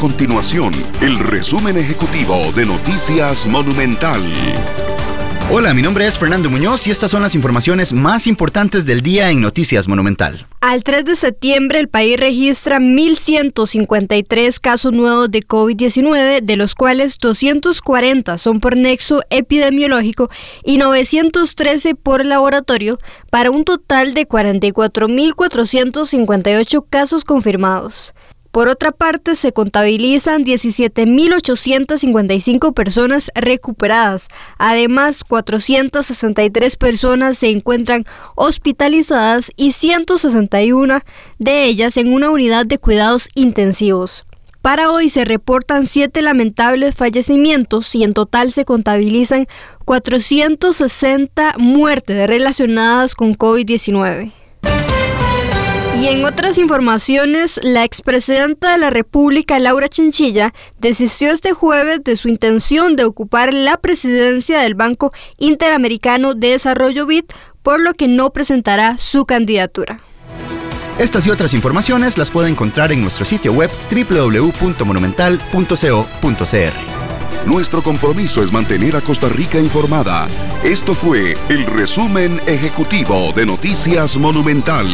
continuación el resumen ejecutivo de Noticias Monumental. Hola, mi nombre es Fernando Muñoz y estas son las informaciones más importantes del día en Noticias Monumental. Al 3 de septiembre, el país registra 1.153 casos nuevos de COVID-19, de los cuales 240 son por nexo epidemiológico y 913 por laboratorio, para un total de 44.458 casos confirmados. Por otra parte, se contabilizan 17.855 personas recuperadas. Además, 463 personas se encuentran hospitalizadas y 161 de ellas en una unidad de cuidados intensivos. Para hoy se reportan siete lamentables fallecimientos y en total se contabilizan 460 muertes relacionadas con COVID-19. Y en otras informaciones, la expresidenta de la República, Laura Chinchilla, desistió este jueves de su intención de ocupar la presidencia del Banco Interamericano de Desarrollo BID, por lo que no presentará su candidatura. Estas y otras informaciones las puede encontrar en nuestro sitio web www.monumental.co.cr. Nuestro compromiso es mantener a Costa Rica informada. Esto fue el resumen ejecutivo de Noticias Monumental.